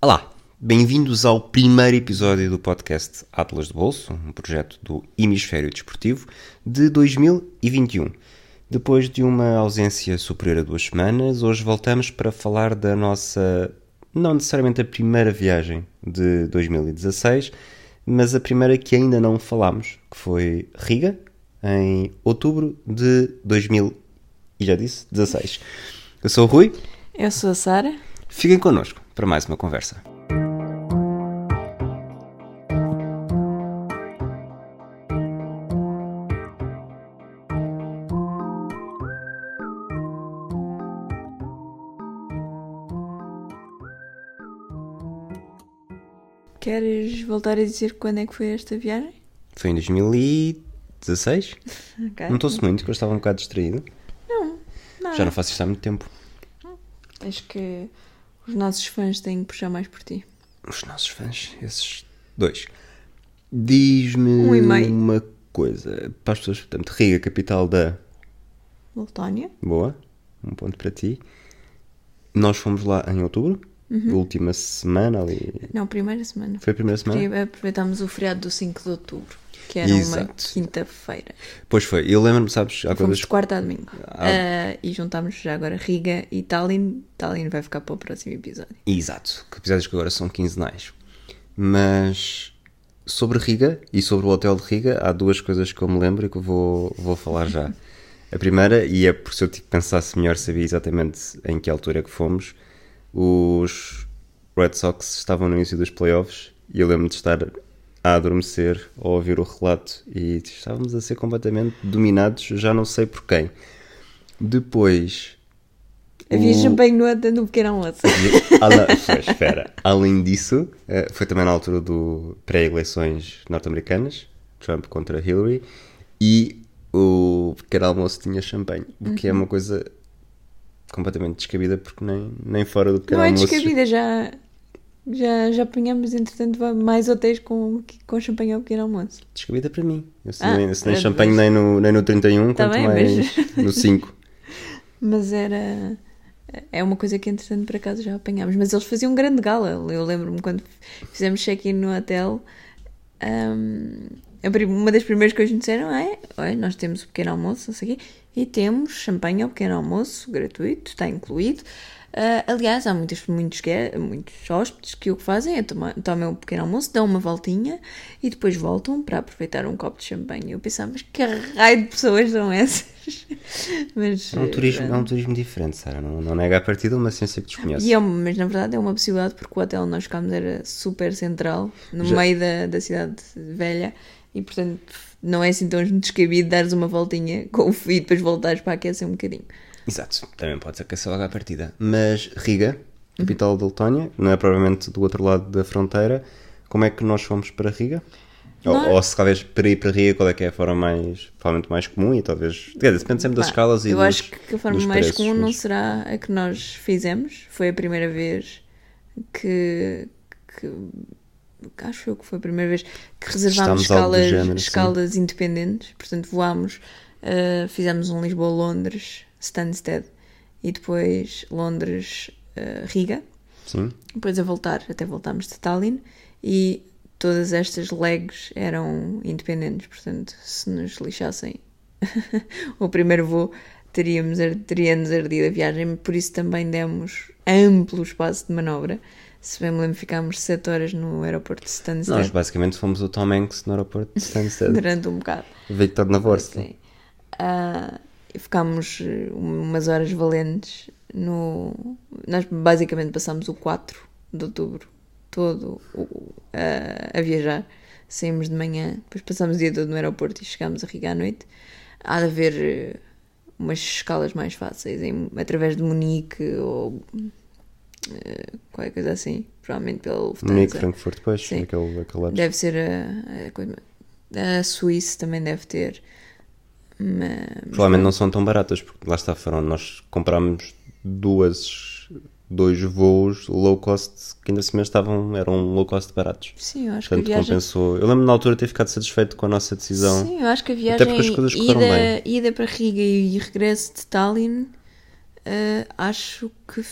Olá, bem-vindos ao primeiro episódio do podcast Atlas de Bolso, um projeto do Hemisfério Desportivo de 2021. Depois de uma ausência superior a duas semanas, hoje voltamos para falar da nossa, não necessariamente a primeira viagem de 2016, mas a primeira que ainda não falámos, que foi Riga, em outubro de 2000, e já disse, 16. Eu sou o Rui. Eu sou a Sara. Fiquem connosco para mais uma conversa. Queres voltar a dizer quando é que foi esta viagem? Foi em 2016? Ok. Notou-se muito que eu estava um bocado distraído. Não, nada. Já não faço isto há muito tempo. Acho que os nossos fãs têm que puxar mais por ti. Os nossos fãs, esses dois. Diz-me Um uma coisa. Para as pessoas, portanto, Riga, capital da Letónia? Boa, um ponto para ti. Nós fomos lá em outubro, Uhum. última semana ali. Não, primeira semana. Foi a primeira semana? Aproveitámos o feriado do 5 de outubro, que era uma Exato. quinta-feira. Pois foi, eu lembro-me, sabes, há Fomos coisas de quarta a domingo. Ah. Ah, e juntámos já agora Riga e Tallinn. Tallinn vai ficar para o próximo episódio. Exato, que episódios que agora são quinzenais. Mas sobre Riga e sobre o hotel de Riga, há duas coisas que eu me lembro e que eu vou, vou falar já. A primeira, e é por se eu tipo, pensasse melhor, sabia exatamente em que altura é que fomos, os Red Sox estavam no início dos playoffs e eu lembro de estar a adormecer ao ouvir o relato e estávamos a ser completamente dominados, já não sei por quem. Depois, Havia o- champanhe no, no pequeno almoço. Ala- espera. Além disso, eh, foi também na altura do pré-eleições norte-americanas, Trump contra Hillary, e o pequeno almoço tinha champanhe, o que é Uhum. uma coisa completamente descabida, porque nem, nem fora do pequeno Não é almoço. descabida, já, já, já apanhamos, entretanto, mais hotéis com, com champanhe ao pequeno almoço. Descabida para mim. Eu se Ah, nem, se nem champanhe nem no, nem no 31, Tá quanto bem, mais mas- no 5. Mas era. É uma coisa que, entretanto, por acaso já apanhámos. Mas eles faziam um grande gala. Eu lembro-me quando fizemos check-in no hotel. prim- uma das primeiras coisas que nos disseram é: olha, nós temos o pequeno almoço, não sei o quê, e temos champanhe ao pequeno almoço, gratuito, está incluído. Ah, aliás, há muitos, muitos, gue- muitos hóspedes que o que fazem é tomar, tomam um pequeno almoço, dão uma voltinha e depois voltam para aproveitar um copo de champanhe. Eu pensava, mas que raio de pessoas são essas? mas, É um turismo, eh, é um turismo diferente, Sara. Não, não nega a partida uma ciência que desconhece. é mas na verdade é uma possibilidade porque o hotel onde nós ficámos era super central, no Já- meio da, da cidade velha, e portanto não é assim tão descabido dares uma voltinha com o fio e depois voltares para aquecer um bocadinho. Exato, também pode ser que essa logo à partida. Mas Riga, capital da Letónia, não é provavelmente do outro lado da fronteira. Como é que nós fomos para Riga? Ou, ou se talvez para ir para Riga, qual é que é a forma mais, provavelmente mais comum e talvez. Quer dizer, depende sempre das Pá, escalas e Eu dos- acho que a forma mais preços, comum não mas- será a que nós fizemos. Foi a primeira vez que. que acho eu que foi a primeira vez que reservámos escalas, género, sim. escalas independentes. Portanto, voámos, eh, fizemos um Lisboa-Londres, Stansted e depois Londres-Riga. Sim, Depois a voltar, até voltámos de Tallinn e todas estas legs eram independentes, portanto, se nos lixassem o primeiro voo, teríamos, teríamos ardido a viagem, por isso também demos amplo espaço de manobra. Se bem me lembro, ficámos 7 horas no aeroporto de nós Stansted basicamente fomos o Tom Hanks no aeroporto de Stansted, durante um bocado. Victor Navorski. Sim. E ficámos eh, umas horas valentes no. Nós basicamente passámos o 4 de outubro todo a, a viajar. Saímos de manhã, depois passámos o dia todo no aeroporto e chegámos a Riga à noite. Há de haver eh, umas escalas mais fáceis, em- através de Munique ou eh, qualquer coisa assim, provavelmente pela Lufthansa. Munique, Frankfurt, depois, Sim. aquele, aquele lapso. Deve ser a, a coisa. A Suíça também deve ter. Mas, Provavelmente não são tão baratas, porque lá está, foram. Nós comprámos duas, dois voos low cost que ainda assim estavam, eram low cost baratos. Sim, eu acho que a viagem. compensou. Eu lembro na altura de ter ficado satisfeito com a nossa decisão. Sim, eu acho que a Até viagem porque as coisas correram ida, bem. ida para Riga e regresso de Tallinn, eh, acho que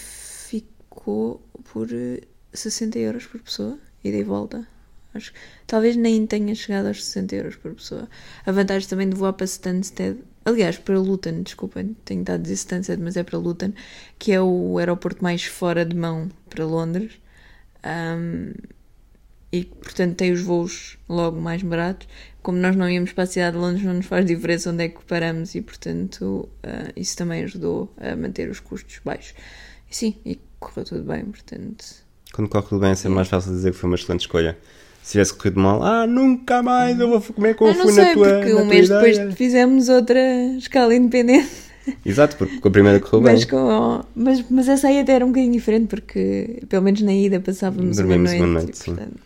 ficou por eh, 60 euros por pessoa, ida e volta. Acho talvez nem tenha chegado aos 60 euros por pessoa. A vantagem também de voar para Stansted, aliás, para Luton, desculpem, tenho estado a dizer Stansted, mas é para Luton, que é o aeroporto mais fora de mão para Londres. Um, e portanto tem os voos logo mais baratos. Como nós não íamos para a cidade de Londres, não nos faz diferença onde é que paramos e portanto uh, isso também ajudou a manter os custos baixos. E sim, e correu tudo bem, portanto. Quando corre tudo bem é sempre mais fácil dizer que foi uma excelente escolha. Se tivesse corrido mal, ah, nunca mais eu vou comer como eu fui sei, na tua. porque na um tua mês ideia. depois fizemos outra escala independente. Exato, porque com a primeira correu bem. Mas, com, mas, mas essa aí até era um bocadinho diferente, porque pelo menos na ida passávamos Dormimos uma uma noite, noite, e, portanto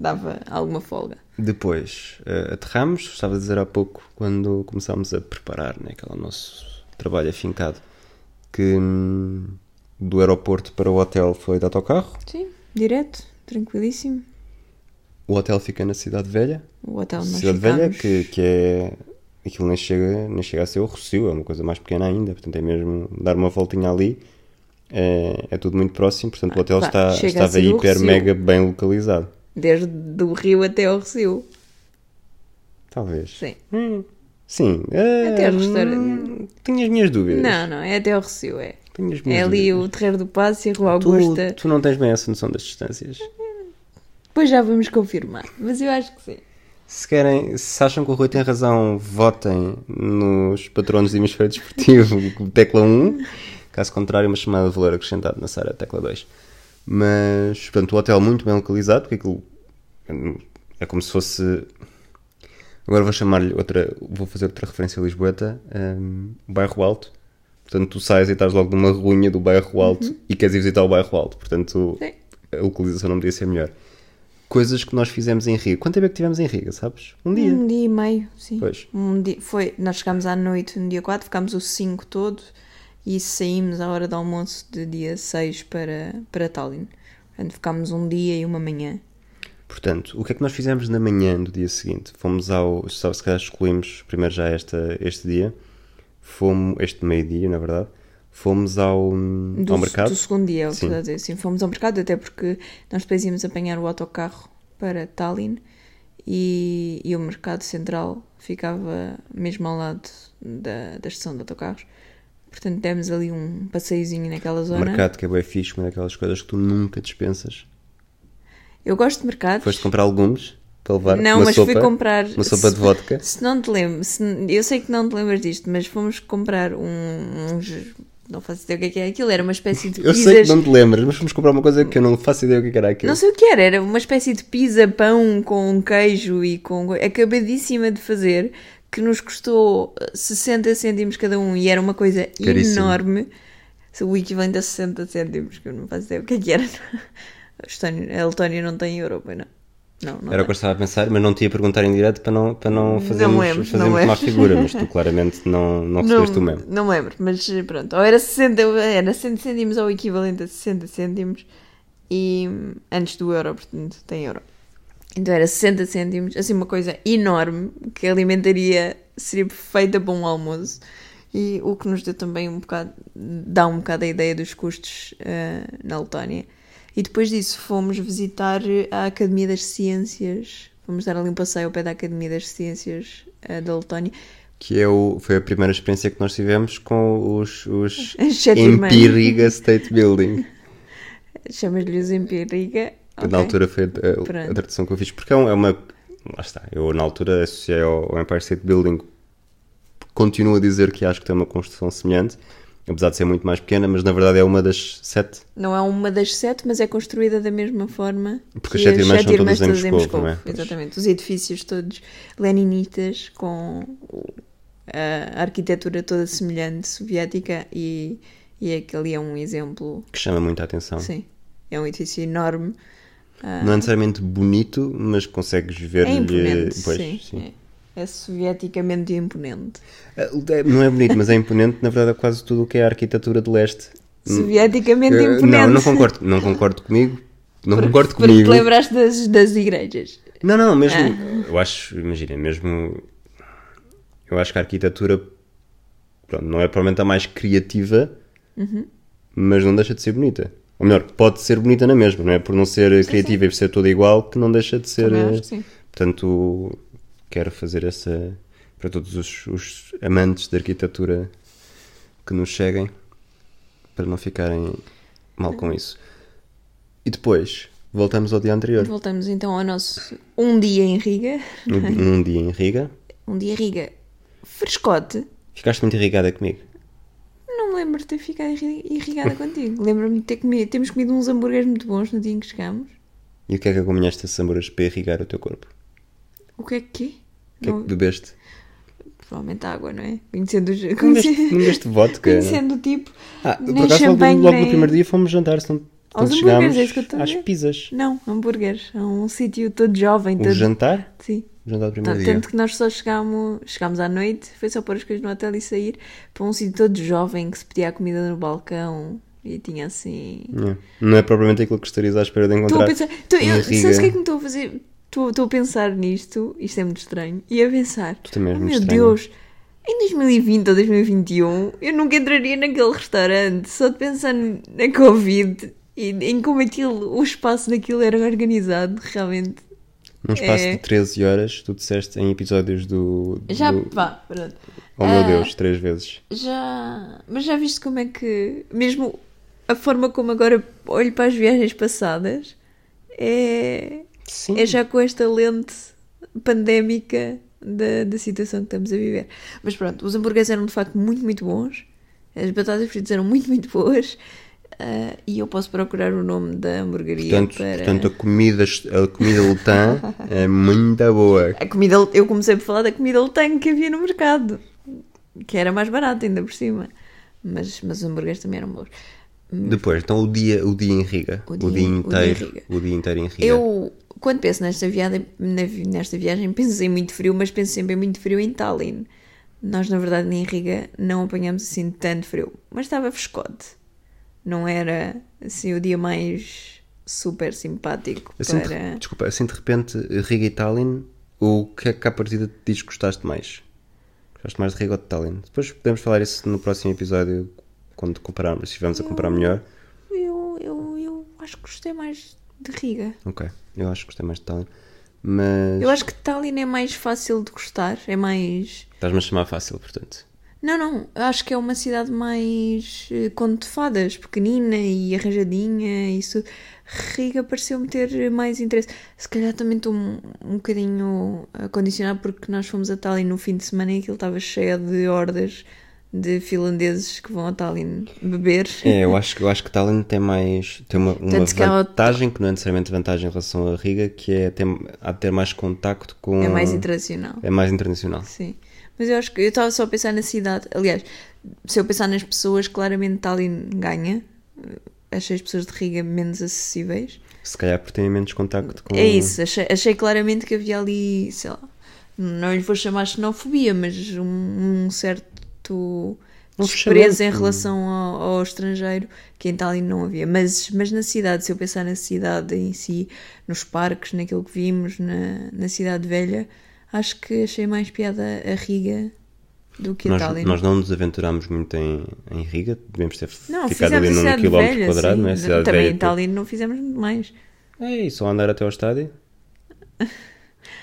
dava alguma folga. Depois eh, aterramos, estava a dizer há pouco, quando começámos a preparar né, aquele nosso trabalho afincado, que hum, do aeroporto para o hotel foi de autocarro. Sim, direto, tranquilíssimo. O hotel fica na Cidade Velha. O hotel nós Cidade Velha, que, que é. Aquilo nem chega, nem chega a ser o Rocio, é uma coisa mais pequena ainda, portanto é mesmo dar uma voltinha ali. É, é tudo muito próximo, portanto o hotel está, estava o hiper, mega bem localizado. Desde o Rio até ao Recio. Talvez. Sim. Hum, sim. é, Até ao restaurante. hum, Tenho as minhas dúvidas. Não, não, é até ao Recio, é. É ali dúvidas. o Terreiro do Passo e a Rua Tu, Augusta. tu não tens bem essa noção das distâncias. Depois já vamos confirmar, mas eu acho que sim. Se querem, se acham que o Rui tem razão, votem nos patronos do hemisfério desportivo, tecla 1. Caso contrário, uma chamada de valor acrescentado na Sara, tecla 2. Mas, portanto, o hotel muito bem localizado, porque aquilo é como se fosse. Agora vou chamar-lhe outra. Vou fazer outra referência a Lisboeta, um, bairro Alto. Portanto, tu sais e estás logo numa ruinha do bairro Alto e queres ir visitar o bairro Alto. Portanto, Sim. a localização não podia ser melhor. Coisas que nós fizemos em Riga. Quanto tempo é que tivemos em Riga, sabes? Um dia. Um dia e meio, sim. Pois. Um dia, foi, nós chegámos à noite no dia 4, ficámos o 5 todo e saímos à hora do almoço de dia 6 para, para Tallinn. Portanto, ficámos um dia e uma manhã. Portanto, o que é que nós fizemos na manhã do dia seguinte? Fomos ao. Se calhar escolhemos primeiro já esta, este dia. Fomos. Este meio-dia, na verdade. Fomos ao, Do, ao mercado. do segundo dia, é o que Sim. dizer. Sim, fomos ao mercado, até porque nós depois íamos apanhar o autocarro para Tallinn e, e o mercado central ficava mesmo ao lado da, da estação de autocarros. Portanto, demos ali um passeiozinho naquela O zona. mercado que é bem fixe, uma daquelas coisas que tu nunca dispensas. Eu gosto de mercados. Foste comprar legumes para levar Não, uma mas sopa, fui comprar. uma sopa se- de vodka. Se não te lembro, se- eu sei que não te lembras disto, mas fomos comprar um, uns. Não faço ideia o que é que é aquilo, era uma espécie de Eu pizzas. sei que não te lembras, mas fomos comprar uma coisa que eu não faço ideia o que é que era aquilo. Não sei o que era, era uma espécie de pizza pão com queijo e com. acabadíssima de fazer, que nos custou 60 cêntimos cada um e era uma coisa Caríssimo. enorme. O equivalente a 60 cêntimos, que eu não faço ideia o que é que era. A Letónia não tem euro, pois não. Não, não Era o tem. que eu estava a pensar, mas não te ia perguntar em direto para não, para não fazermos, lembro, não fazermos lembro. má figura, mas tu claramente não, não recebeste o mesmo. Não lembro, mas pronto. Ou era 60, era 100 cêntimos ou o equivalente a 60 cêntimos e hum, antes do euro, portanto, tem euro. Então era 60 cêntimos, assim uma coisa enorme que alimentaria, seria perfeita para um almoço. E o que nos deu também um bocado, dá um bocado a ideia dos custos eh, na Letónia. E depois disso fomos visitar a Academia das Ciências, fomos dar ali um passeio ao pé da Academia das Ciências eh, da Letónia. Que é o, foi a primeira experiência que nós tivemos com os, os. Empiriga State Building. Chamas-lhe Empiriga. Na altura foi a, a- tradução que eu fiz, porque é, é uma. Lá está, eu na altura associei ao, ao Empire State Building. Continuo a dizer que acho que tem uma construção semelhante, apesar de ser muito mais pequena, mas na verdade é uma das sete. Não é uma das sete, mas é construída da mesma forma. Porque que as sete irmãs são todas em todas Moscovo, não é? Exatamente. Os edifícios todos leninistas, com a arquitetura toda semelhante soviética, e, e aquele é um exemplo. Que chama muita atenção. Sim. É um edifício enorme. Não é necessariamente bonito, mas consegues ver É imponente. Pois, sim. sim. É. É sovieticamente imponente. É, Não é bonito, mas é imponente, na verdade, é quase tudo o que é a arquitetura de leste. Soviéticamente Eh, imponente. Não, não concordo, não concordo comigo. Não concordo Porque comigo. te lembraste das, das igrejas. Não, não, mesmo. Ah. Eu acho, imagina, mesmo. Eu acho que a arquitetura pronto, não é provavelmente a mais criativa, Uhum. mas não deixa de ser bonita. Ou melhor, pode ser bonita na mesma, não é? Por não ser criativa e por ser toda igual, que não deixa de ser. Também eh, acho que sim. Portanto, quero fazer essa. para todos os, os amantes de arquitetura que nos cheguem, para não ficarem mal com isso. E depois, voltamos ao dia anterior. Voltamos então ao nosso um dia em Riga. Um, um dia em Riga. Um dia em Riga frescote. Ficaste muito irrigada comigo. Não me lembro de ter ficado irri- irrigada contigo. Lembro-me de ter comido. Temos comido uns hambúrgueres muito bons no dia em que chegámos. E o que é que acompanhaste esses hambúrgueres para irrigar o teu corpo? O que é que é? O que é que bebeste? Provavelmente água, não é? Conhecendo, os, conhecendo, bebeste vodka? conhecendo o tipo. Ah, por acaso logo, logo no nem- primeiro dia fomos jantar, senão Aos quando hambúrgueres, é isso que eu estou às pizzas. Não, hambúrgueres. É um sítio todo jovem. O Todo... jantar? Sim. O jantar do primeiro Tanto, dia. tanto que nós só chegámos, chegámos à noite, foi só pôr as coisas no hotel e sair para um sítio todo jovem que se pedia a comida no balcão e tinha assim. Não, não é propriamente aquilo que estarias à espera de Estou encontrar. a pensar. Estou, eu, sabes o que é que me estou a fazer? Estou, a pensar nisto, isto é muito estranho, e a pensar. Tu também oh, meu estranho. Deus, em 2020 ou 2021 eu nunca entraria naquele restaurante só de pensar na Covid e em como aquilo, o espaço daquilo era organizado, realmente. Num espaço É. de 13 horas, tu disseste em episódios do. Já, do... vá, pronto. Oh meu Ah, Deus, três vezes. Já. Mas já viste como é que. Mesmo a forma como agora olho para as viagens passadas é. Sim. É já com esta lente pandémica da, da situação que estamos a viver. Mas pronto, os hambúrgueres eram de facto muito, muito bons. As batatas fritas eram muito, muito boas. Ah, e eu posso procurar o nome da hamburgueria Portanto, para. portanto a comida, a comida letã é muito boa. A comida, eu comecei por falar da comida letã que havia no mercado, que era mais barata ainda por cima. Mas, mas os hambúrgueres também eram bons. Depois, então o dia, o dia em Riga. O O dia- dia, o dia inteiro. Riga. O dia inteiro em Riga. Eu, quando penso nesta viagem, nesta viagem, penso em muito frio, mas penso sempre em muito frio em Tallinn. Nós, na verdade, em Riga não apanhamos assim tanto frio, mas estava frescote. Não era assim o dia mais super simpático Assim, de- para. desculpa, assim de repente, Riga e Tallinn, o que é que à partida te diz que gostaste mais? Gostaste mais de Riga ou de Tallinn? Depois podemos falar isso no próximo episódio, quando compararmos, se estivermos a comparar melhor. Eu, eu, eu acho que gostei mais de Riga. Ok, eu acho que gostei mais de Tallinn. Mas Eu acho que Tallinn é mais fácil de gostar, é mais. estás-me a chamar fácil, portanto. Não, não, acho que é uma cidade mais eh, conto de fadas, pequenina e arranjadinha. Isso. Riga pareceu-me ter mais interesse. Se calhar também estou um, um bocadinho acondicionado porque nós fomos a Tallinn no fim de semana e aquilo estava cheio de hordas de finlandeses que vão a Tallinn beber. É, eu acho, que- eu acho que Tallinn tem mais tem uma, uma Tanto que vantagem, que não é necessariamente vantagem em relação a Riga, que é ter, de ter mais contacto com. É mais internacional. É mais internacional. Sim. Mas eu acho que eu estava só a pensar na cidade. Aliás, se eu pensar nas pessoas, claramente Tallinn ganha. Achei as pessoas de Riga menos acessíveis. Se calhar porque têm menos contacto com. É isso, achei, achei claramente que havia ali, sei lá, não lhe vou chamar xenofobia, mas um, um certo Um desprezo em relação ao, ao estrangeiro que em Tallinn não havia. Mas, mas na cidade, se eu pensar na cidade em si, nos parques, naquilo que vimos, na, na cidade velha, acho que achei mais piada a Riga do que a Nós, Tallinn. nós não nos aventurámos muito em, em Riga, devemos ter não, ficado ali num quilómetro velha, quadrado, sim. não é? Cidade Também velha, em Tallinn não fizemos muito mais. É isso, só andar até ao estádio.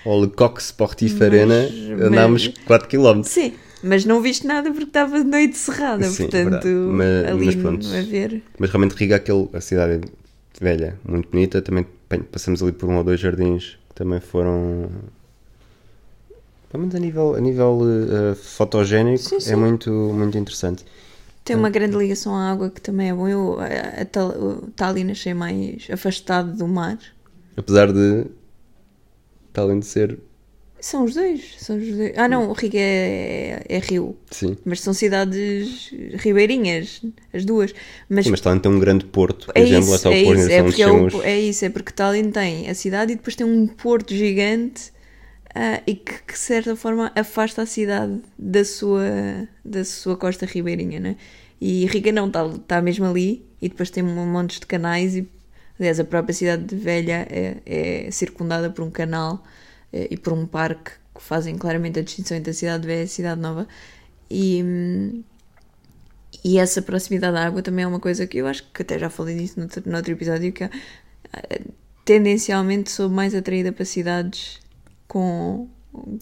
Ao Le Coq Sportif Arena, mas- andámos 4 km. Sim, mas não viste nada porque estava de noite cerrada, Sim, portanto. Mas- ali mas pronto. a ver. Mas realmente Riga, é aquele, a cidade velha, muito bonita. Também bem, passamos ali por um ou dois jardins que também foram. Pelo menos a nível, a nível eh, fotogénico, Sim, sim. é muito, muito interessante. Tem uma grande ligação à água que também é bom. Eu a, a, Tallinn achei mais afastado do mar. Apesar de Tallinn ser. São os dois. São os dois. Ah, não, o Riga é, é rio. Sim. Mas são cidades ribeirinhas, as duas. Mas, Sim, mas Tallinn tem um grande porto, por é exemplo, isso, é isso. É, porque é, os- é isso, é porque Tallinn tem a cidade e depois tem um porto gigante ah, e que, que, de certa forma afasta a cidade da sua, da sua costa ribeirinha, né? E Riga não, está tá mesmo ali e depois tem um monte de canais e aliás a própria cidade de velha é, é circundada por um canal e por um parque que fazem claramente a distinção entre a cidade velha e a cidade nova e, E essa proximidade à água também é uma coisa que eu acho que até já falei disso no, outro- no outro episódio, que eh, tendencialmente sou mais atraída para cidades com,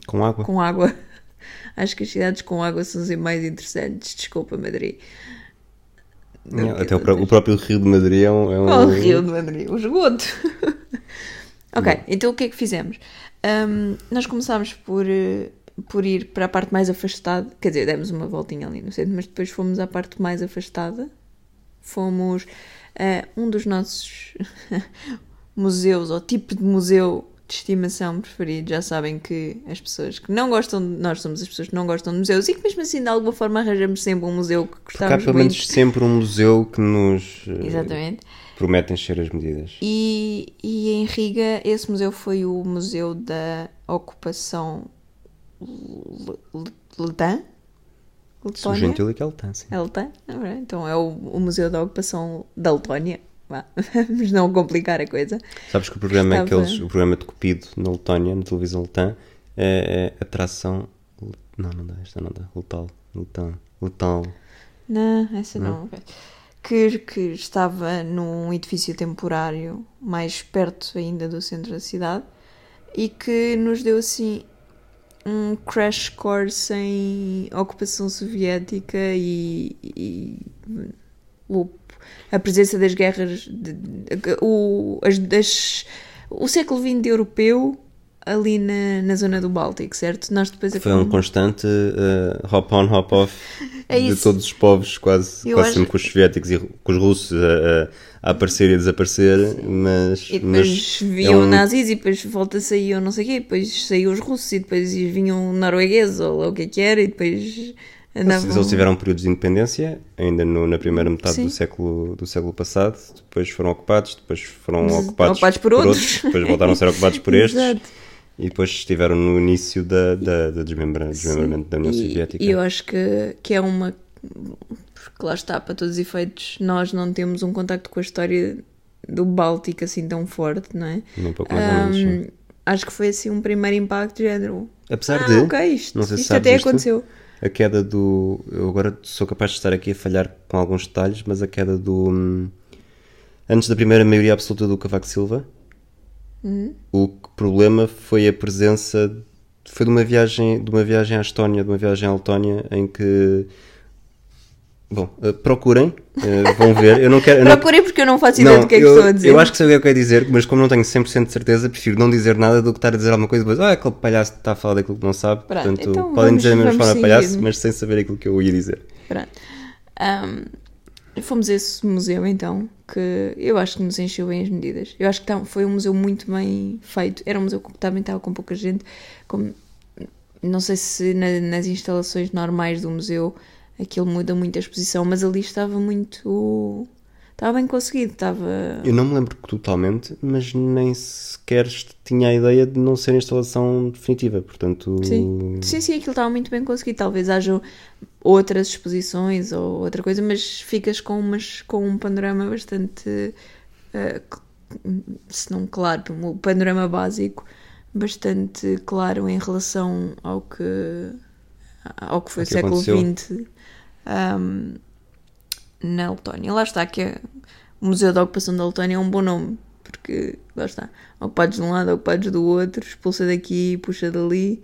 Com água. com água. Acho que as cidades com água são sempre mais interessantes. Desculpa, Madrid. É, Até o, o próprio Rio de Madrid é um. É um... Oh, o Rio de Madrid, o esgoto. ok, então o que é que fizemos? Ahm, nós começámos por, eh, por ir para a parte mais afastada, quer dizer, demos uma voltinha ali no centro, mas depois fomos à parte mais afastada. Fomos a um dos nossos museus, ou tipo de museu de estimação preferido. Já sabem que as pessoas que não gostam, de, nós somos as pessoas que não gostam de museus e que mesmo assim de alguma forma arranjamos sempre um museu que Porque há gostávamos pelo menos sempre um museu que nos eh, Exatamente. Prometem ser as medidas. E, e em Riga, esse museu foi o Museu da Ocupação Le- Le- Letã? Letónia? gentil é que ele tem, sim. É Letã? Bem, Então é o, o Museu da Ocupação da Letónia. Vamos não complicar a coisa. Sabes que o programa, Estava- aqueles, o programa de Cupido na Letónia, na televisão letã, é, é atração. Não, não dá, esta não dá. Letal. Letal. Letal. Não, essa não. ok. Que, que estava num edifício temporário mais perto ainda do centro da cidade e que nos deu assim um crash course em ocupação soviética e, e o- a presença das guerras, de- o, as, das- o século XX europeu ali na, na zona do Báltico, certo? Nós depois Foi um constante eh, hop on, hop off É de todos os povos, quase, Eu quase acho- sempre com os soviéticos e com os russos a, a- aparecer e a desaparecer, mas. E depois mas viam é um- nazis e depois volta saíam não sei o quê, depois saíam os russos e depois vinham noruegueses ou o que é que era e depois andavam... Eles tiveram períodos de independência, ainda no- na primeira metade Sim. do século, do século passado, depois foram ocupados, depois foram ocupados, ocupados por outros. depois voltaram a ser ocupados por estes, Exato. E depois estiveram no início da, da, da desmembra- desmembramento da União E- Soviética. E eu acho que, que é uma. Porque lá está, para todos os efeitos, nós não temos um contacto com a história do Báltico assim tão forte, não é? Nem pouco mais ou menos. Acho que foi assim um primeiro impacto género. Apesar ah, de, isto, não sei se isto até aconteceu. a queda do. Eu agora sou capaz de estar aqui a falhar com alguns detalhes, mas a queda do. hum, Antes da primeira maioria absoluta do Cavaco Silva, Uhum. o problema foi a presença. Foi de uma viagem, de uma viagem à Estónia, de uma viagem à Letónia, em que. Bom, eh, procurem, eh, vão ver. Eu não quero. eu não- Procurei porque eu não faço ideia do que é que eu, estou a dizer. eu acho que sei o que é eu quero dizer, mas como não tenho 100% de certeza, prefiro não dizer nada do que estar a dizer alguma coisa e depois, ah, aquele palhaço está a falar daquilo que não sabe. Pronto, Portanto, então podem vamos- dizer da mesma forma palhaço, mas sem saber aquilo que eu ia dizer. Pronto. Ahm, fomos a esse museu então, que eu acho que nos encheu bem as medidas. Eu acho que tá- foi um museu muito bem feito. Era um museu que também estava com pouca gente. Como, não sei se na- nas instalações normais do museu aquilo muda muito a exposição, mas ali estava muito. Estava bem conseguido, estava. Eu não me lembro totalmente, mas nem sequer tinha a ideia de não ser a instalação definitiva, portanto... Sim. sim, sim, aquilo estava muito bem conseguido. Talvez haja outras exposições ou outra coisa, mas ficas com, umas, com um panorama bastante. cl- se não claro, o panorama básico bastante claro em relação ao que, ao que foi o século aconteceu. XX ahm, na Letónia. Lá está, que é- o Museu da Ocupação da Letónia é um bom nome, porque lá está, ocupados de um lado, ocupados do outro, expulsa daqui, puxa dali.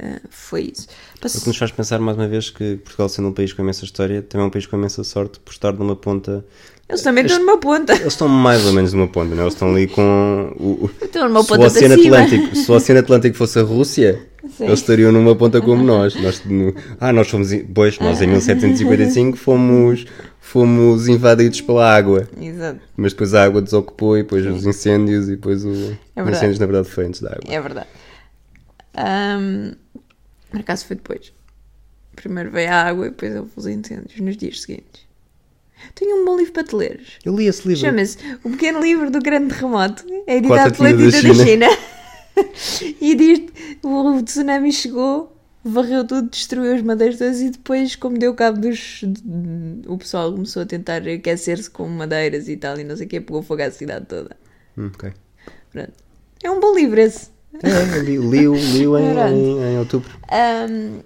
ah, foi isso. O Pass- que nos faz pensar mais uma vez que Portugal, sendo um país com imensa história, também é um país com imensa sorte por estar numa ponta. Eles também estão numa ponta. Eles estão mais ou menos numa ponta, não é? Eles estão ali com. O, o- Estão numa se, o ponta Oceano. Atlântico, se o Oceano Atlântico fosse a Rússia, Sim. eles estariam numa ponta como nós. nós no- ah, nós fomos. Pois, nós em 1755 fomos, fomos invadidos pela água. Exato, Mas depois a água desocupou e depois os incêndios e depois o. os verdade. incêndios, na verdade, foi antes da água. é verdade. Ahm, por acaso foi depois. Primeiro veio a água e depois houve os incêndios nos dias seguintes. Tenho um bom livro para te leres. Eu li esse livro. Chama-se O Pequeno Livro do Grande Terremoto. É editado pela Tinta da Tinta da China. e diz o tsunami chegou, varreu tudo, destruiu as madeiras todas e depois, como deu cabo dos. O pessoal começou a tentar aquecer-se com madeiras e tal, e não sei o que, pegou fogo à cidade toda. Hum, ok. Pronto. É um bom livro esse. É, li, li, li, em, em, em outubro. Ahm,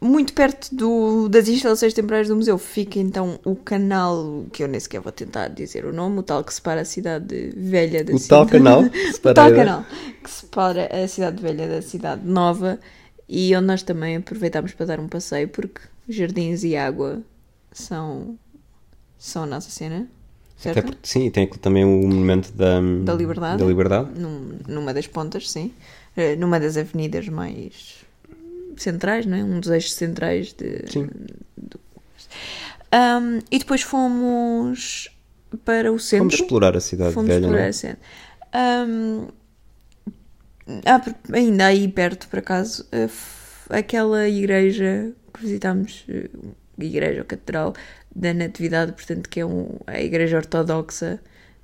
muito perto do, das instalações temporárias do museu fica então o canal, que eu nem sequer vou tentar dizer o nome, o tal que separa a cidade velha da O cidade. tal canal o tal canal que separa a cidade velha da cidade nova e onde nós também aproveitámos para dar um passeio porque jardins e água são, são a nossa cena, certo? Até porque, sim, tem também o monumento da, Da Liberdade. Da Liberdade. Num- numa das pontas, sim. Eh, Numa das avenidas mais centrais, não é? Um dos eixos centrais de. Sim. do- Ahm, e depois fomos para o centro. Vamos explorar a cidade Fomos velha, não explorar é? a centro. Ahm, ah, ainda aí perto, por acaso, eh, aquela igreja que visitámos, eh, igreja ou catedral da Natividade, portanto, que é um- a igreja ortodoxa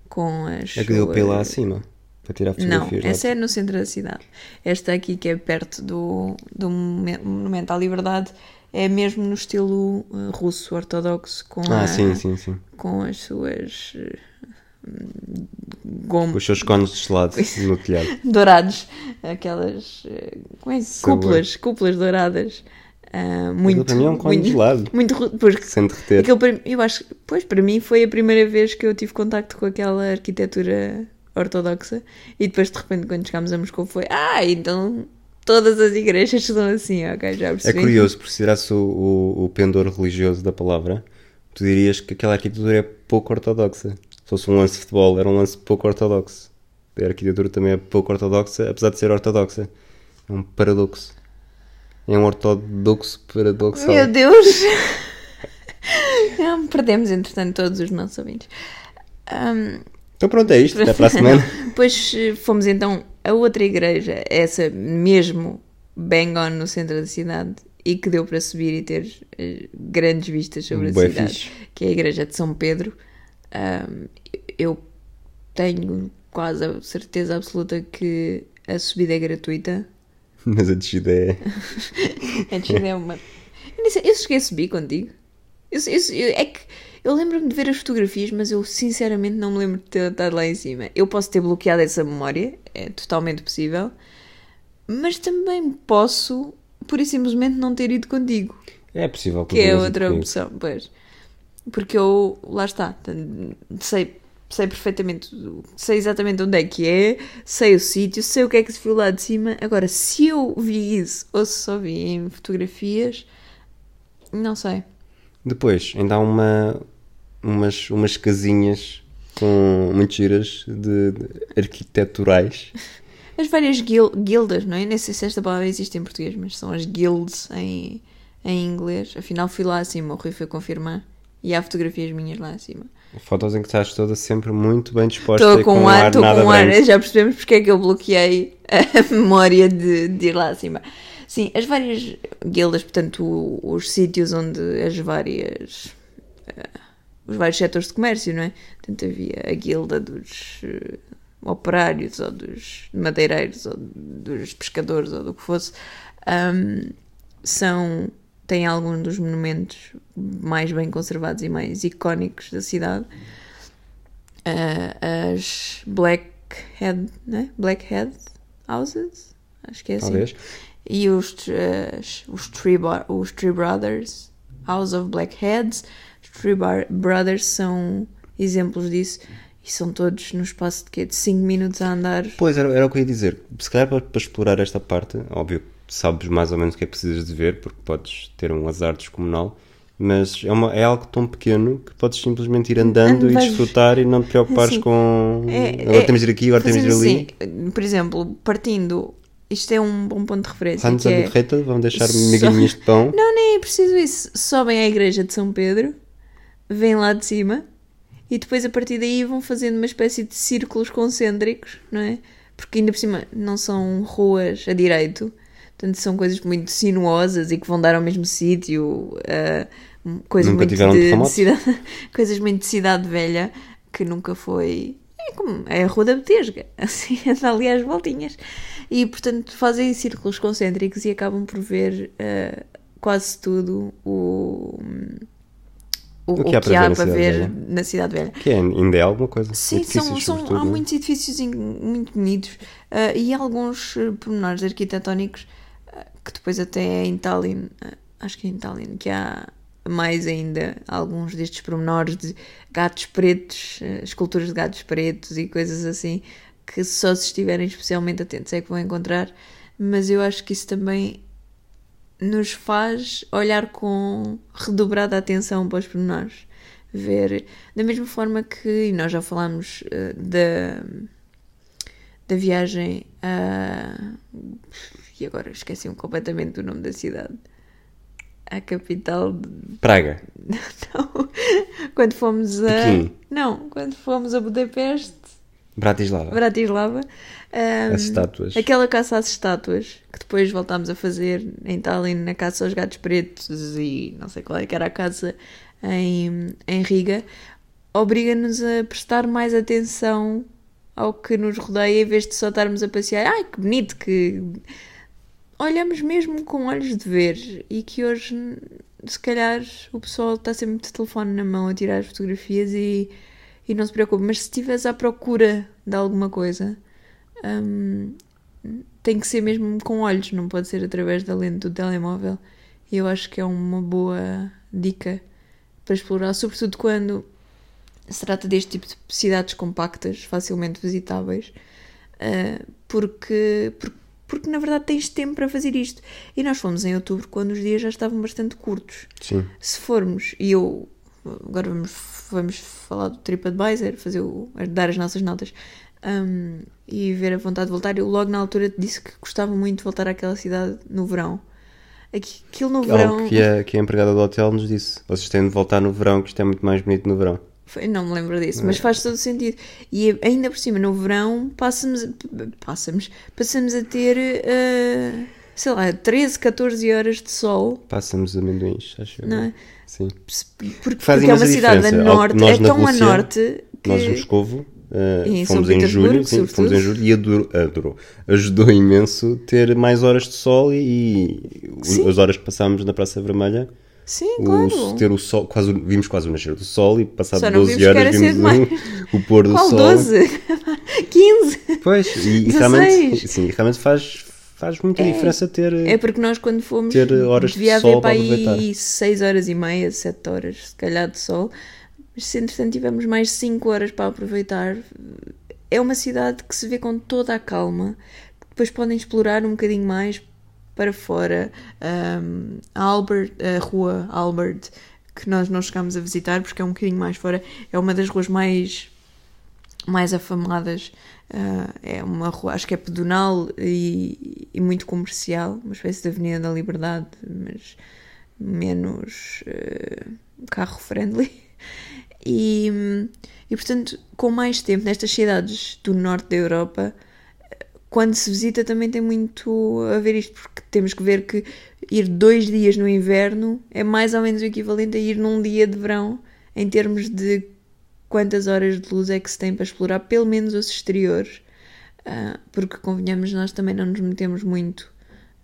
com as. É que deu suas- acima, para tirar não, fotografias. lá. essa é no centro da cidade. Esta aqui, que é perto do, do Monume- Monumento à Liberdade, é mesmo no estilo eh, russo ortodoxo, com, Ah, a- sim, sim, sim. com as suas gomas Os seus cones de gelado no telhado. dourados, aquelas eh, como é isso? Cúpulas, cúpulas douradas. Aquilo muito, para mim é um cone muito, gelado, muito porque sem derreter. Aquilo eu acho, pois para mim foi a primeira vez que eu tive contacto com aquela arquitetura ortodoxa e depois de repente quando chegámos a Moscou foi ah, então todas as igrejas são assim, ok, já É percebi. curioso, porque se tirasse o, o, o pendor religioso da palavra, tu dirias que aquela arquitetura é pouco ortodoxa. Se fosse um lance de futebol, era um lance pouco ortodoxo. A arquitetura também é pouco ortodoxa, apesar de ser ortodoxa. É um paradoxo. É um ortodoxo paradoxal. Meu Deus! Não, perdemos entretanto todos os nossos ouvintes. Ahm, Então pronto, é isto. Até para a semana. Depois eh, fomos então a outra igreja, essa mesmo bang on no centro da cidade e que deu para subir e ter eh, grandes vistas sobre a cidade, fixe. que é a igreja de São Pedro. Ahm, eu tenho quase a certeza absoluta que a subida é gratuita. Mas a descida é. A descida é uma. Eu, sei, eu cheguei a subir contigo. Eu, eu- eu- é que eu lembro-me de ver as fotografias, mas eu sinceramente não me lembro de ter estado lá em cima. Eu posso ter bloqueado essa memória, é totalmente possível, mas também posso, pura e simplesmente, não ter ido contigo, É possível que é tenhas ido outra opção, pois. Porque eu, lá está, sei, sei perfeitamente, sei exatamente onde é que é, sei o sítio, sei o que é que se viu lá de cima. Agora, se eu vi isso ou se só vi em fotografias, não sei. Depois, ainda há uma, umas, umas casinhas com muito giras de, de arquiteturais. As várias guil- guildas, não é? Nem sei se esta palavra existe em português, mas são as guilds em, em inglês. Afinal, fui lá acima, o Rui foi confirmar. E há fotografias minhas lá acima. Fotos em que estás toda sempre muito bem disposta Estou com com um um ar, estou com um ar. branco. Já percebemos porque é que eu bloqueei a memória de, de ir lá acima. Sim, as várias guildas, portanto, os sítios onde as várias. eh, os vários setores de comércio, não é? Portanto, havia a guilda dos eh, operários ou dos madeireiros ou dos pescadores ou do que fosse. Ahm, são. Têm alguns dos monumentos mais bem conservados e mais icónicos da cidade. Ah, as Blackhead, né? Blackhead Houses, acho que é assim. Talvez. E os, as- os, Bar- os Tree Brothers, House of Blackheads, os Bar- Brothers são exemplos disso e são todos no espaço de quê? De 5 minutos a andar. Pois, era, era o que eu ia dizer. Se calhar para, para explorar esta parte, óbvio sabes mais ou menos o que é que precisas de ver, porque podes ter um azar descomunal, mas é, uma, é algo tão pequeno que podes simplesmente ir andando Ando, e desfrutar e não te preocupares Sim. com É- agora é- temos de ir aqui, agora temos de ir ali. assim, por exemplo, partindo, isto é um bom ponto de referência. Que à é, vamos deixar Só- migalhinhas de pão. Não, nem é preciso isso. Sobem à igreja de São Pedro, vêm lá de cima e depois a partir daí vão fazendo uma espécie de círculos concêntricos, não é? Porque ainda por cima não são ruas a direito, portanto são coisas muito sinuosas e que vão dar ao mesmo sítio, ah, coisas muito de, cidade, coisas muito de cidade velha que nunca foi. É como é a Rua da Betesga, assim, anda ali às voltinhas. E portanto fazem círculos concêntricos e acabam por ver ah, quase tudo o, o, o que há para ver, Cidade Velha? na Cidade Velha. Que é, ainda é alguma coisa. Sim, são, são- há é? muitos edifícios muito bonitos ah, e alguns ah, pormenores arquitetónicos que depois até em Tallinn ah, acho que é em Tallinn, que há mais ainda alguns destes pormenores de gatos pretos, eh, esculturas de gatos pretos e coisas assim, que só se estiverem especialmente atentos é que vão encontrar, mas eu acho que isso também nos faz olhar com redobrada atenção para os pormenores. Ver, da mesma forma que, e nós já falámos uh, da, da viagem a. E agora esqueci-me completamente do nome da cidade. A capital. De... Praga. Não. Quando fomos a. Pequim. Não, quando fomos a Budapeste. Bratislava. Bratislava. Um, As estátuas. Aquela caça às estátuas que depois voltámos a fazer em Tallinn, na caça aos gatos pretos e não sei qual é que era a caça em, em Riga, obriga-nos a prestar mais atenção ao que nos rodeia em vez de só estarmos a passear. Ai, que bonito, que. Olhamos mesmo com olhos de ver e que hoje, se calhar, o pessoal está sempre de telefone na mão a tirar as fotografias e, e não se preocupa. Mas se estiveres à procura de alguma coisa, hum, tem que ser mesmo com olhos, não pode ser através da lente do telemóvel. E eu acho que é uma boa dica para explorar, sobretudo quando se trata deste tipo de cidades compactas, facilmente visitáveis, uh, porque, porque, porque, na verdade tens tempo para fazer isto. E nós fomos em outubro quando os dias já estavam bastante curtos. Sim. Se formos, e eu agora vamos, vamos falar do TripAdvisor, fazer o, dar as nossas notas. Um, e ver a vontade de voltar. Eu logo na altura disse que gostava muito de voltar àquela cidade no verão. Aquilo no verão. Algo que a, que a empregada do hotel nos disse. Vocês têm de voltar no verão, que isto é muito mais bonito no verão. Foi, não me lembro disso, mas faz todo sentido. E ainda por cima, no verão, passamos, passamos, passamos a ter, uh, sei lá, 13, 14 horas de sol. Passamos amendoins, acho Não é? Sim. Porque, porque é uma cidade a norte, é tão Rússia, a norte que... Nós no Moscovo Uh, em fomos em julho, sim, fomos em julho e adorou, adorou, ajudou imenso ter mais horas de sol e, e as horas que passámos na Praça Vermelha. Sim, o, claro. Ter o sol, quase, vimos quase o nascer do sol e passado Só não 12 vimos que horas vimos cedo o, pôr do Qual sol. 12? 15? Pois, e, e 16. realmente, sim, realmente faz, faz muita diferença ter. É porque nós quando fomos Ter horas de devia sol haver para aí aproveitar. 6 horas e meia, 7 horas se calhar de sol, mas se entretanto tivemos mais 5 horas para aproveitar, é uma cidade que se vê com toda a calma, depois podem explorar um bocadinho mais para fora. Um, a, Albert, a rua Albert, que nós não chegámos a visitar porque é um bocadinho mais fora, é uma das ruas mais, mais afamadas. Uh, é uma rua, acho que é pedonal e, e, muito comercial, uma espécie de Avenida da Liberdade, mas menos uh, carro-friendly. E, e portanto, com mais tempo nestas cidades do norte da Europa, quando se visita também tem muito a ver isto, porque temos que ver que ir dois dias no inverno é mais ou menos o equivalente a ir num dia de verão, em termos de quantas horas de luz é que se tem para explorar, pelo menos os exteriores, uh, porque convenhamos, nós também não nos metemos muito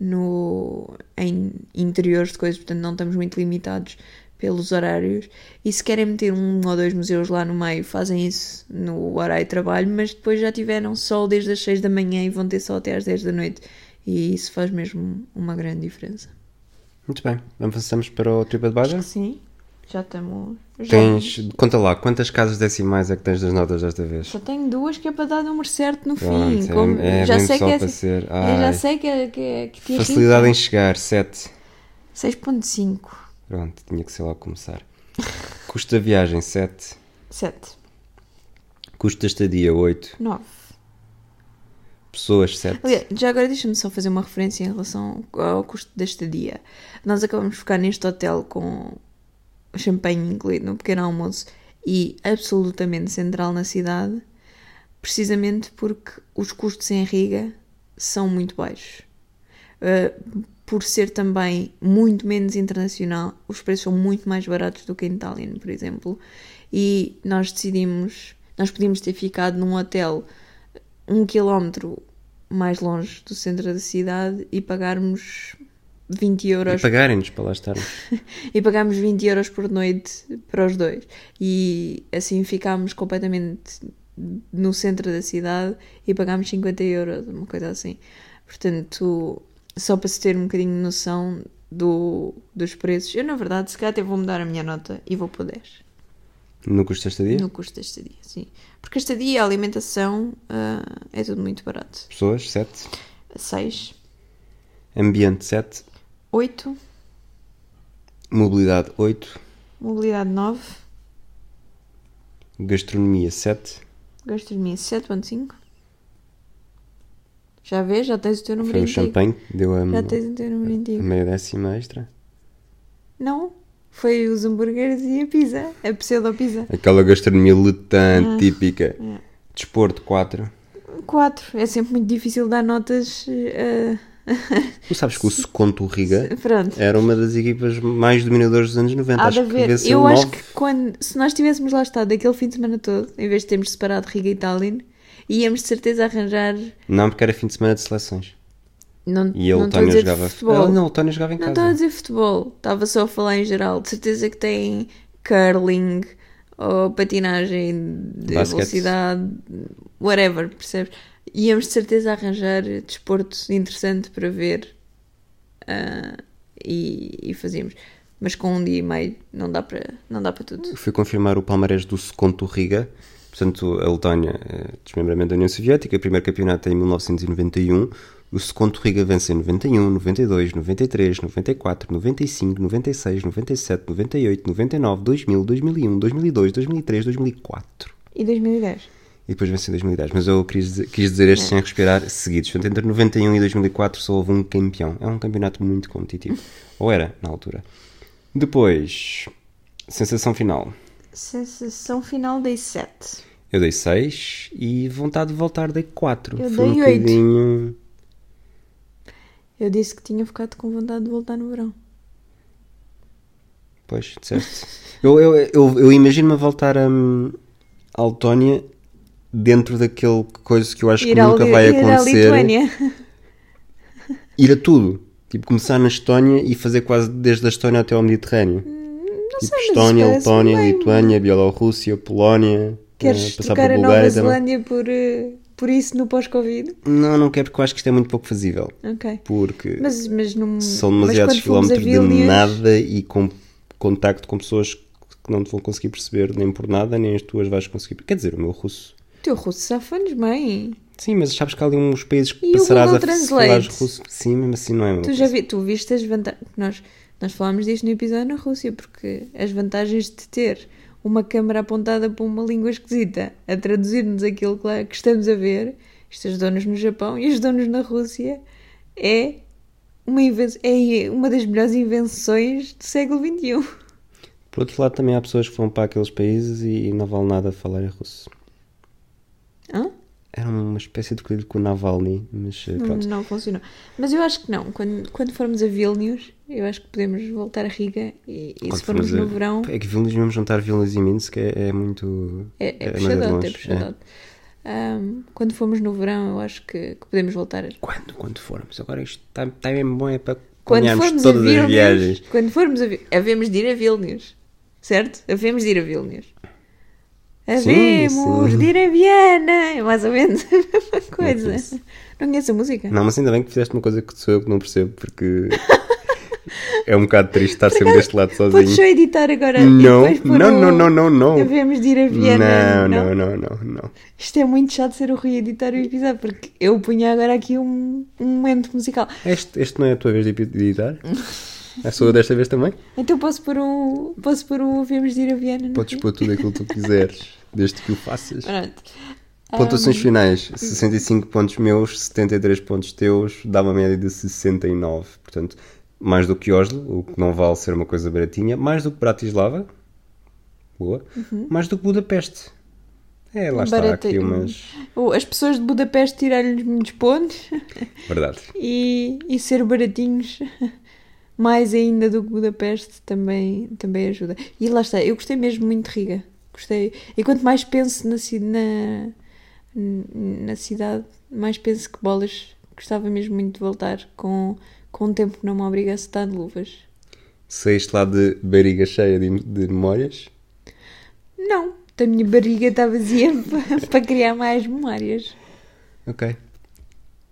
no, em interiores de coisas, portanto não estamos muito limitados pelos horários e se querem meter um ou dois museus lá no meio fazem isso no horário de trabalho mas depois já tiveram sol desde as 6 da manhã e vão ter sol até às 10 da noite. E isso faz mesmo uma grande diferença. Muito bem, avançamos para o TripAdvisor? Sim, já estamos já... Tens, conta lá, quantas casas decimais é que tens das notas desta vez? Só tenho duas que é para dar número certo no Pronto, fim é- como, é já mesmo sei que é, para ser- eu já sei que é que, é, que te Facilidade em chegar, 7 6.5 Pronto, tinha que ser logo começar. Custo da viagem, 7 7 Custo da estadia, 8 9 Pessoas, 7 Aliás, já agora deixa-me só fazer uma referência em relação ao custo da estadia. Nós acabamos de ficar neste hotel com champanhe incluído no pequeno almoço e absolutamente central na cidade, precisamente porque os custos em Riga são muito baixos. Uh, por ser também muito menos internacional, os preços são muito mais baratos do que em Tallinn, por exemplo. E nós decidimos, nós podíamos ter ficado num hotel um quilómetro mais longe do centro da cidade e pagarmos 20 E euros pagarem-nos para lá estarmos e pagámos 20 euros por noite para os dois. E assim ficámos completamente no centro da cidade e pagámos 50 euros, uma coisa assim. Portanto, só para se ter um bocadinho de noção, do, dos preços. Eu, na verdade, se calhar até vou mudar a minha nota e vou pôr 10. No custo desta dia? No custo da estadia, sim. Porque a estadia a alimentação ah, é tudo muito barato. Pessoas, 7. 6, Ambiente, 7. 8, Mobilidade, 8. mobilidade 9, Gastronomia, 7. gastronomia 7.5. Já vês? Já tens o teu número Foi o antigo. champanhe, deu a, Já tens o teu número a antigo. meia décima extra. Não, foi os hambúrgueres e a pizza, a pseudo-pizza. Aquela gastronomia letã, Ah, típica. é. Desporto, 4. 4. É sempre muito difícil dar notas. eh, Tu sabes que o Seconto Riga pronto. era uma das equipas mais dominadoras dos anos 90. Há de acho que haver. Eu acho nove. que quando, se nós tivéssemos lá estado aquele fim de semana todo, em vez de termos separado Riga e Tallinn, íamos de certeza arranjar. Não, porque era fim de semana de seleções. Não, E a não estou a dizer jogava. futebol. Ah, não, a Letónia jogava em Não estava a casa. dizer futebol, estava só a falar em geral. De certeza que tem curling ou patinagem de Basquete. velocidade, whatever, percebes? Íamos de certeza arranjar desporto interessante para ver ah, e, e fazíamos. Mas com um dia e meio não dá para, não dá para tudo. Fui confirmar o palmarés do Seconto Riga. Portanto, a Letónia, eh, desmembramento da União Soviética, o primeiro campeonato em 1991. O Seconto Riga vence em 91, 92, 93, 94, 95, 96, 97, 98, 99, 2000, 2001, 2002, 2003, 2004. E 2010? E depois vence em 2010. Mas eu quis dizer, quis dizer estes sem respirar seguidos. Portanto, entre 91 e 2004 só houve um campeão. É um campeonato muito competitivo. Ou era, na altura. Depois, sensação final. Sensação final dei 7. Eu dei 6 e vontade de voltar dei 4. Eu Foi um dei oito. bocadinho. Eu disse que tinha ficado com vontade de voltar no verão. Pois, disseste. eu, eu, eu, eu imagino-me a voltar hum, à Letónia dentro daquele coisa que eu acho que Ir, à, nunca Li- vai ir à acontecer. Lituânia. Ir a tudo. Tipo, começar na Estónia e fazer quase desde a Estónia até ao Mediterrâneo. Tipo, Estónia, Letónia, bem. Lituânia, Bielorrússia, Polónia. Queres eh, passar por a Bulgária Nova também. Zelândia por, eh, por isso no pós-Covid? Não, não quero porque eu acho que isto é muito pouco fazível. Ok. Porque Mas, mas não. são mas demasiados a quilómetros de Vilnius- nada e com contacto com pessoas que não te vão conseguir perceber nem por nada, nem as tuas vais conseguir. Quer dizer, o meu russo. O teu russo safa-nos bem. Sim, mas sabes que há ali uns países que E passarás a falar russo. Sim, mesmo assim não é meu. Tu já vi, tu viste as vantagens. Nós, nós falámos disto no episódio na Rússia, porque as vantagens de ter uma câmara apontada para uma língua esquisita a traduzir-nos aquilo que, estamos a ver, isto ajudou-nos no Japão e ajudou-nos na Rússia, é uma, é uma das melhores invenções do século XXI. Por outro lado, também há pessoas que vão para aqueles países e, e não vale nada falar em russo. Hã? Era uma espécie de coisa com o Navalny, mas eh, Não, pronto. não funcionou. Mas eu acho que não. Quando, quando formos a Vilnius, eu acho que podemos voltar a Riga e, e se formos no a- verão. É que Vilnius, mesmo juntar Vilnius e Minsk é, é muito. É, é, é puxadote, é longe, puxadote. Ahm, quando formos no verão, eu acho que, que podemos voltar. a- Quando? Quando formos? Agora isto está tá mesmo bom, é para Quando formos a todas as Vilnius, viagens. quando formos a Vi- havemos de ir a Vilnius, certo? Havemos de ir a Vilnius. Havemos sim. de ir a Viena, é mais ou menos a mesma coisa. conheço. Não conhece a música? Não, mas ainda bem que fizeste uma coisa que sou eu que não percebo, porque é um bocado triste estar sempre deste lado Podes sozinho. só editar agora Não, não, o- não, não, não, não. Havemos de ir a Viena. Não, não, não, não, não. Isto é muito chato ser o Rui a editar o episódio, porque eu punha agora aqui um, momento musical. Este, este não é a tua vez de editar? É só eu desta vez também? Então posso pôr um. Posso pôr um Havemos de ir a Viena? Podes pôr tudo aquilo que tu quiseres, desde que o faças. Pronto. Pontuações Ahm, finais: 65 pontos meus, 73 pontos teus, dá uma média de 69. Portanto, mais do que Oslo, o que não vale ser uma coisa baratinha, mais do que Bratislava, boa, mais do que Budapeste. É, lá está, Barata- aqui umas. As pessoas de Budapeste tiraram-lhes muitos pontos Verdade. e, e ser baratinhos mais ainda do que Budapeste também, também ajuda. E lá está, eu gostei mesmo muito de Riga. Gostei. E quanto mais penso na, na, na cidade, mais penso que bolas gostava mesmo muito de voltar com, com um tempo que não me obrigasse a estar de luvas. Saíste lá de barriga cheia de, de memórias. Não, a minha barriga está vazia para, criar mais memórias. Ok.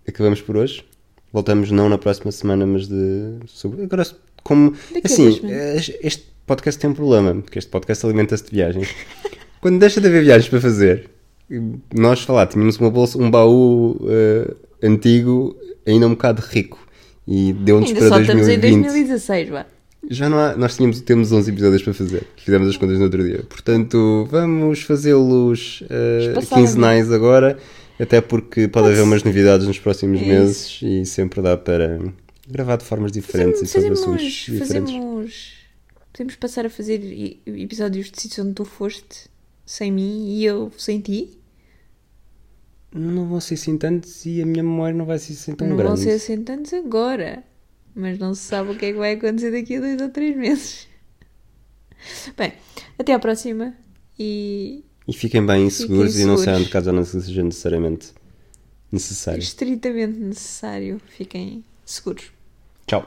Acabamos por hoje. Voltamos não na próxima semana, mas de. Agora como. Daqui assim, eh, este podcast tem um problema, porque este podcast alimenta-se de viagens. Quando deixa de haver viagens para fazer, nós, falar, tínhamos uma bolsa, um baú eh, antigo, ainda um bocado rico. E deu-nos Ainda para só estamos em 2020. 2016, vá. Já não há, nós tínhamos, temos 11 episódios para fazer. Fizemos as contas no outro dia. Portanto, vamos fazê-los uh, quinzenais agora, até porque pode haver Pode-se. umas novidades nos próximos É meses e sempre dá para gravar de formas diferentes e sobre assuntos Fazemos, diferentes. fazemos, podemos passar a fazer episódios de sítios onde tu foste sem mim e eu sem ti. Não vão ser assim tantos e a minha memória não vai ser assim tão não grande. vão ser assim tantos agora, mas não se sabe o que é que vai acontecer daqui a dois ou três meses. Bem, até à próxima e E fiquem bem Fiquem seguros e não saiam de casa não seja necessariamente necessário. estritamente necessário, fiquem seguros. Tchau.